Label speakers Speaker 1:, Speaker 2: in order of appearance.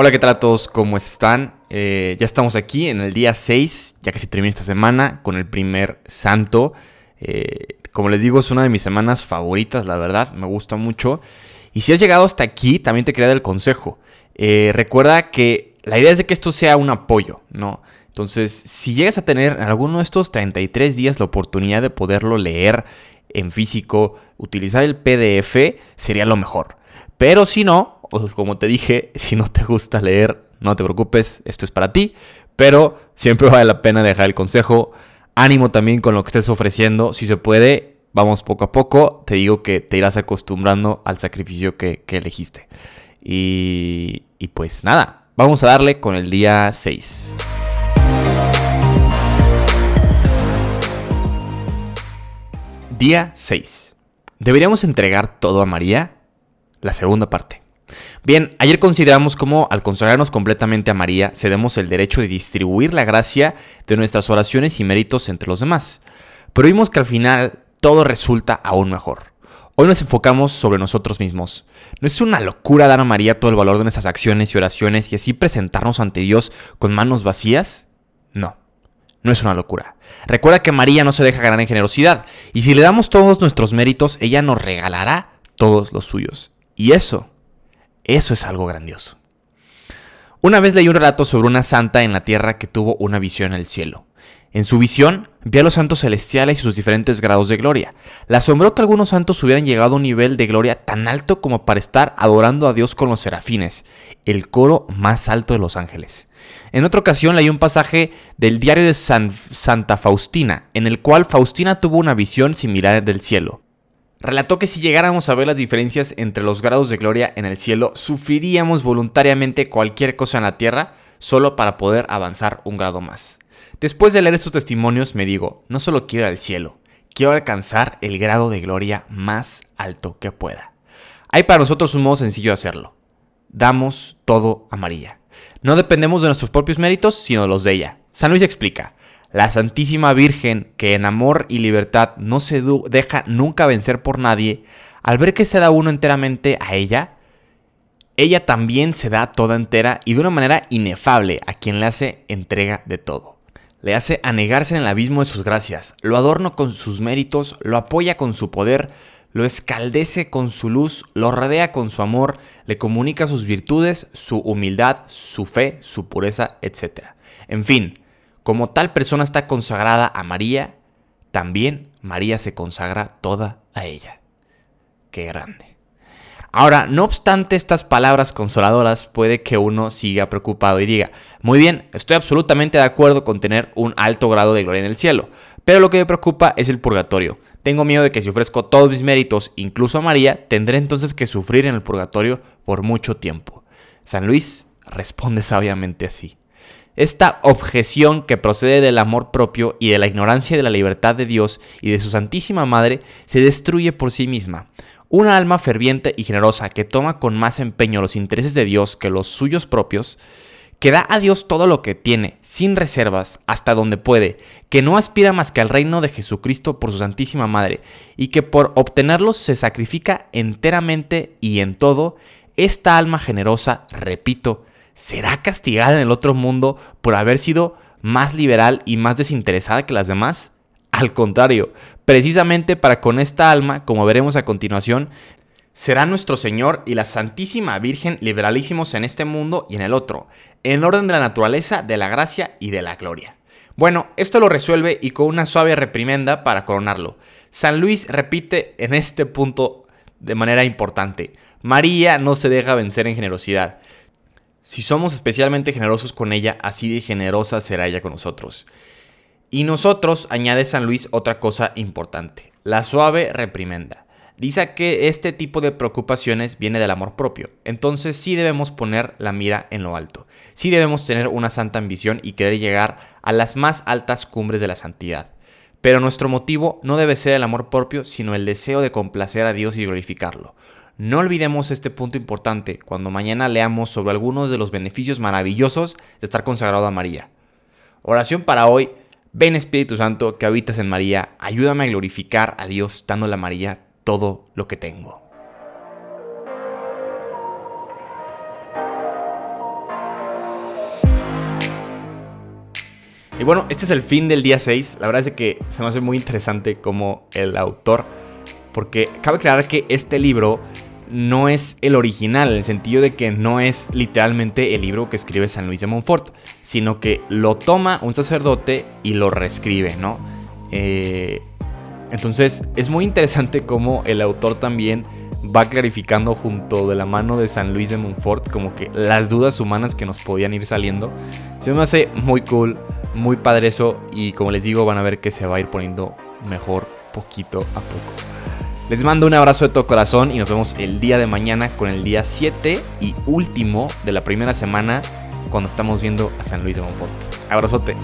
Speaker 1: Hola, ¿qué tal a todos? ¿Cómo están? Eh, ya estamos aquí en el día 6, ya que se termina esta semana, con el primer santo. Eh, como les digo, es una de mis semanas favoritas, la verdad, me gusta mucho. Y si has llegado hasta aquí, también te quería dar el consejo. Eh, recuerda que la idea es de que esto sea un apoyo, ¿no? Entonces, si llegas a tener en alguno de estos 33 días la oportunidad de poderlo leer en físico, utilizar el PDF, sería lo mejor. Pero si no, como te dije, si no te gusta leer, no te preocupes, esto es para ti. Pero siempre vale la pena dejar el consejo. Ánimo también con lo que estés ofreciendo. Si se puede, vamos poco a poco. Te digo que te irás acostumbrando al sacrificio que, elegiste. Y, y pues nada, vamos a darle con el día 6. Día 6. ¿Deberíamos entregar todo a María? La segunda parte. Bien, ayer consideramos cómo al consagrarnos completamente a María, cedemos el derecho de distribuir la gracia de nuestras oraciones y méritos entre los demás. Pero vimos que al final todo resulta aún mejor. Hoy nos enfocamos sobre nosotros mismos. ¿No es una locura dar a María todo el valor de nuestras acciones y oraciones y así presentarnos ante Dios con manos vacías? No, no es una locura. Recuerda que María no se deja ganar en generosidad y si le damos todos nuestros méritos, ella nos regalará todos los suyos. Y eso eso es algo grandioso. Una vez leí un relato sobre una santa en la tierra que tuvo una visión el cielo. En su visión, vio a los santos celestiales y sus diferentes grados de gloria. Le asombró que algunos santos hubieran llegado a un nivel de gloria tan alto como para estar adorando a Dios con los serafines, el coro más alto de los ángeles. En otra ocasión leí un pasaje del diario de Santa Faustina, en el cual Faustina tuvo una visión similar del cielo. Relató que si llegáramos a ver las diferencias entre los grados de gloria en el cielo, sufriríamos voluntariamente cualquier cosa en la tierra solo para poder avanzar un grado más. Después de leer estos testimonios me digo, no solo quiero ir al cielo, quiero alcanzar el grado de gloria más alto que pueda. Hay para nosotros un modo sencillo de hacerlo. Damos todo a María. No dependemos de nuestros propios méritos, sino de los de ella. San Luis explica, la Santísima Virgen, que en amor y libertad no se deja nunca vencer por nadie, al ver que se da uno enteramente a ella, ella también se da toda entera y de una manera inefable a quien le hace entrega de todo. Le hace anegarse en el abismo de sus gracias, lo adorna con sus méritos, lo apoya con su poder, lo escaldece con su luz, lo rodea con su amor, le comunica sus virtudes, su humildad, su fe, su pureza, etc. En fin, como tal persona está consagrada a María, también María se consagra toda a ella. Qué grande. Ahora, no obstante estas palabras consoladoras, puede que uno siga preocupado y diga, muy bien, estoy absolutamente de acuerdo con tener un alto grado de gloria en el cielo, pero lo que me preocupa es el purgatorio. Tengo miedo de que si ofrezco todos mis méritos, incluso a María, tendré entonces que sufrir en el purgatorio por mucho tiempo. San Luis responde sabiamente así. Esta objeción que procede del amor propio y de la ignorancia de la libertad de Dios y de su Santísima Madre se destruye por sí misma. Una alma ferviente y generosa que toma con más empeño los intereses de Dios que los suyos propios, que da a Dios todo lo que tiene, sin reservas, hasta donde puede, que no aspira más que al reino de Jesucristo por su Santísima Madre, y que por obtenerlo se sacrifica enteramente y en todo, esta alma generosa, repito, ¿será castigada en el otro mundo por haber sido más liberal y más desinteresada que las demás? Al contrario, precisamente para con esta alma, como veremos a continuación, será nuestro Señor y la Santísima Virgen liberalísimos en este mundo y en el otro, en orden de la naturaleza, de la gracia y de la gloria. Bueno, esto lo resuelve y con una suave reprimenda para coronarlo. San Luis repite en este punto de manera importante, María no se deja vencer en generosidad. Si somos especialmente generosos con ella, así de generosa será ella con nosotros. Y nosotros, añade San Luis, otra cosa importante, la suave reprimenda. Dice que este tipo de preocupaciones viene del amor propio, entonces sí debemos poner la mira en lo alto, sí debemos tener una santa ambición y querer llegar a las más altas cumbres de la santidad. Pero nuestro motivo no debe ser el amor propio, sino el deseo de complacer a Dios y glorificarlo. No olvidemos este punto importante cuando mañana leamos sobre algunos de los beneficios maravillosos de estar consagrado a María. Oración para hoy. Ven Espíritu Santo que habitas en María, ayúdame a glorificar a Dios dándole a María todo lo que tengo. Y bueno, este es el fin del día 6. La verdad es que se me hace muy interesante como el autor, porque cabe aclarar que este libro no es el original, en el sentido de que no es literalmente el libro que escribe San Luis de Montfort, sino que lo toma un sacerdote y lo reescribe, ¿no? Eh, entonces es muy interesante cómo el autor también va clarificando junto de la mano de San Luis de Montfort como que las dudas humanas que nos podían ir saliendo. Se me hace muy cool, muy padre eso y como les digo van a ver que se va a ir poniendo mejor poquito a poco. Les mando un abrazo de todo corazón y nos vemos el día de mañana con el día 7 y último de la primera semana cuando estamos viendo a San Luis de Montfort. Abrazote.